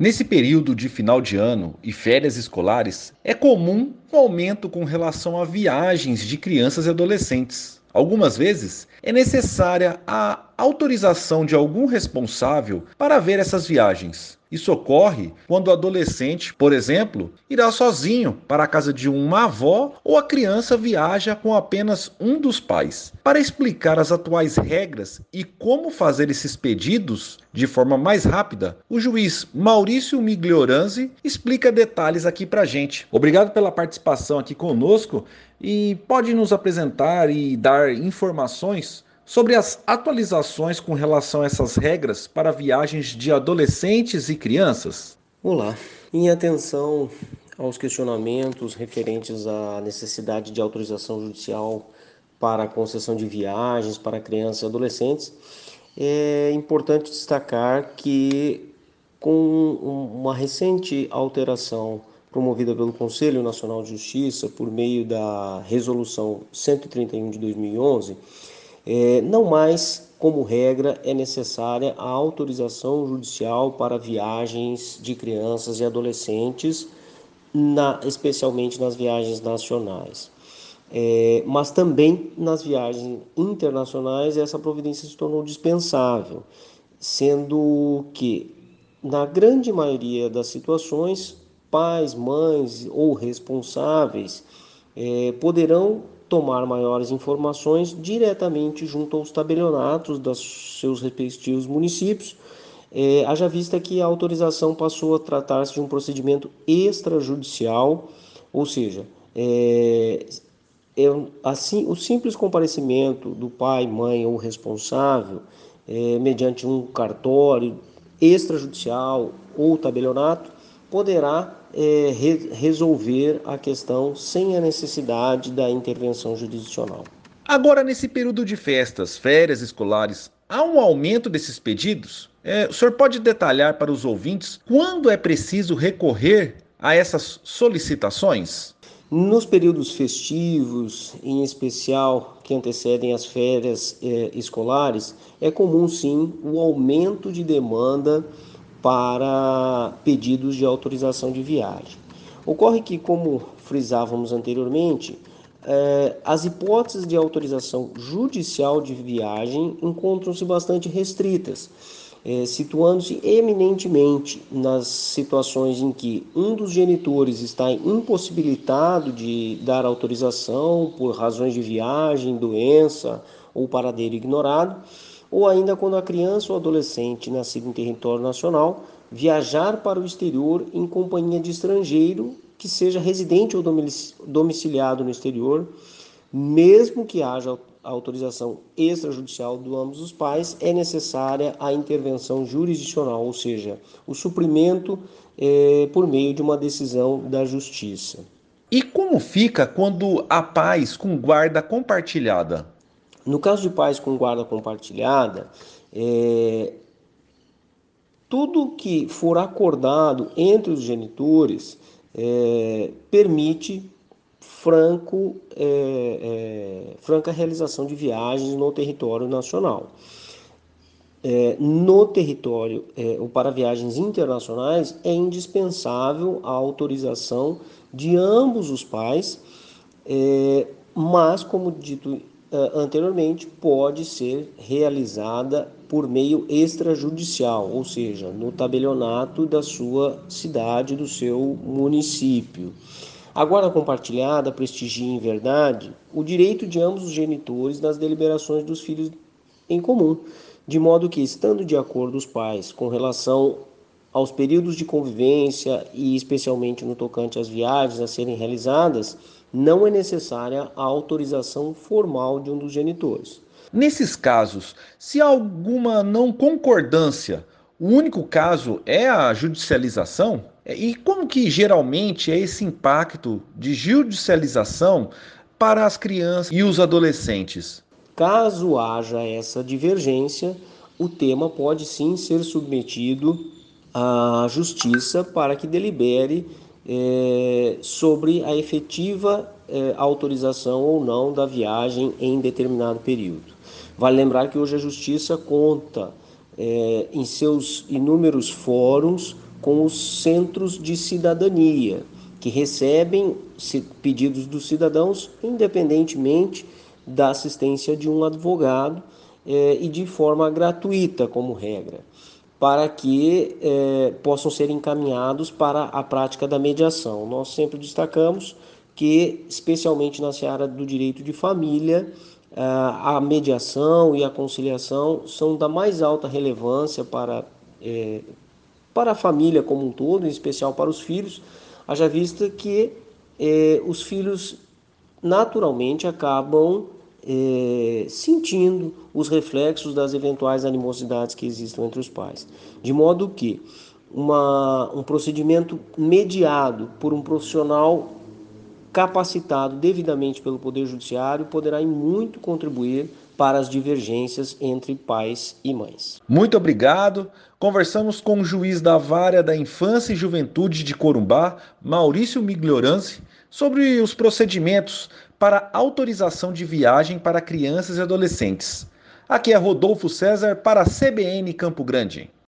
Nesse período de final de ano e férias escolares, é comum um aumento com relação a viagens de crianças e adolescentes. Algumas vezes é necessária a autorização de algum responsável para ver essas viagens. Isso ocorre quando o adolescente, por exemplo, irá sozinho para a casa de uma avó ou a criança viaja com apenas um dos pais. Para explicar as atuais regras e como fazer esses pedidos de forma mais rápida, o juiz Maurício Miglioranzi explica detalhes aqui para gente. Obrigado pela participação aqui conosco e pode nos apresentar e dar informações sobre as atualizações com relação a essas regras para viagens de adolescentes e crianças? Olá, em atenção aos questionamentos referentes à necessidade de autorização judicial para a concessão de viagens para crianças e adolescentes, é importante destacar que, com uma recente alteração promovida pelo Conselho Nacional de Justiça por meio da Resolução 131 de 2011, é, não mais, como regra, é necessária a autorização judicial para viagens de crianças e adolescentes, na, especialmente nas viagens nacionais. É, mas também nas viagens internacionais essa providência se tornou dispensável, sendo que, na grande maioria das situações, pais, mães ou responsáveis é, poderão tomar maiores informações diretamente junto aos tabelionatos dos seus respectivos municípios, é, haja vista que a autorização passou a tratar-se de um procedimento extrajudicial, ou seja, é, é, assim, o simples comparecimento do pai, mãe ou responsável, é, mediante um cartório extrajudicial ou tabelionato, poderá é, re resolver a questão sem a necessidade da intervenção jurisdicional. Agora, nesse período de festas, férias escolares, há um aumento desses pedidos? É, o senhor pode detalhar para os ouvintes quando é preciso recorrer a essas solicitações? Nos períodos festivos, em especial que antecedem as férias eh, escolares, é comum sim o aumento de demanda para pedidos de autorização de viagem. Ocorre que, como frisávamos anteriormente, eh, as hipóteses de autorização judicial de viagem encontram-se bastante restritas, eh, situando-se eminentemente nas situações em que um dos genitores está impossibilitado de dar autorização por razões de viagem, doença ou paradeiro ignorado ou ainda quando a criança ou adolescente nascido em território nacional viajar para o exterior em companhia de estrangeiro que seja residente ou domiciliado no exterior, mesmo que haja autorização extrajudicial do ambos os pais, é necessária a intervenção jurisdicional, ou seja, o suprimento é, por meio de uma decisão da justiça. E como fica quando há pais com guarda compartilhada? No caso de pais com guarda compartilhada, é, tudo que for acordado entre os genitores é, permite franco, é, é franca realização de viagens no território nacional. É, no território é, ou para viagens internacionais é indispensável a autorização de ambos os pais, mas, como dito anteriormente pode ser realizada por meio extrajudicial, ou seja, no tabelionato da sua cidade, do seu município. A guarda compartilhada prestigia em verdade o direito de ambos os genitores nas deliberações dos filhos em comum, de modo que, estando de acordo os pais com relação aos períodos de convivência e especialmente no tocante às viagens a serem realizadas, não é necessária a autorização formal de um dos genitores. Nesses casos, se há alguma não concordância, o único caso é a judicialização? E como que geralmente é esse impacto de judicialização para as crianças e os adolescentes? Caso haja essa divergência, o tema pode sim ser submetido à justiça para que delibere é, sobre a efetiva é, autorização ou não da viagem em determinado período. Vale lembrar que hoje a Justiça conta é, em seus inúmeros fóruns com os centros de cidadania, que recebem pedidos dos cidadãos independentemente da assistência de um advogado eh, e de forma gratuita, como regra, para que eh, possam ser encaminhados para a prática da mediação. Nós sempre destacamos que, especialmente na seara do direito de família, eh, a mediação e a conciliação são da mais alta relevância para, eh, para a família como um todo, em especial para os filhos, haja vista que os filhos naturalmente acabam eh, sentindo os reflexos das eventuais animosidades que existam entre os pais. De modo que uma, um procedimento mediado por um profissional capacitado devidamente pelo Poder Judiciário poderá em muito contribuir para as divergências entre pais e mães. Muito obrigado. Conversamos com o juiz da Vara da Infância e Juventude de Corumbá, Maurício Miglioranzi, sobre os procedimentos para autorização de viagem para crianças e adolescentes. Aqui é Rodolfo César para a CBN Campo Grande.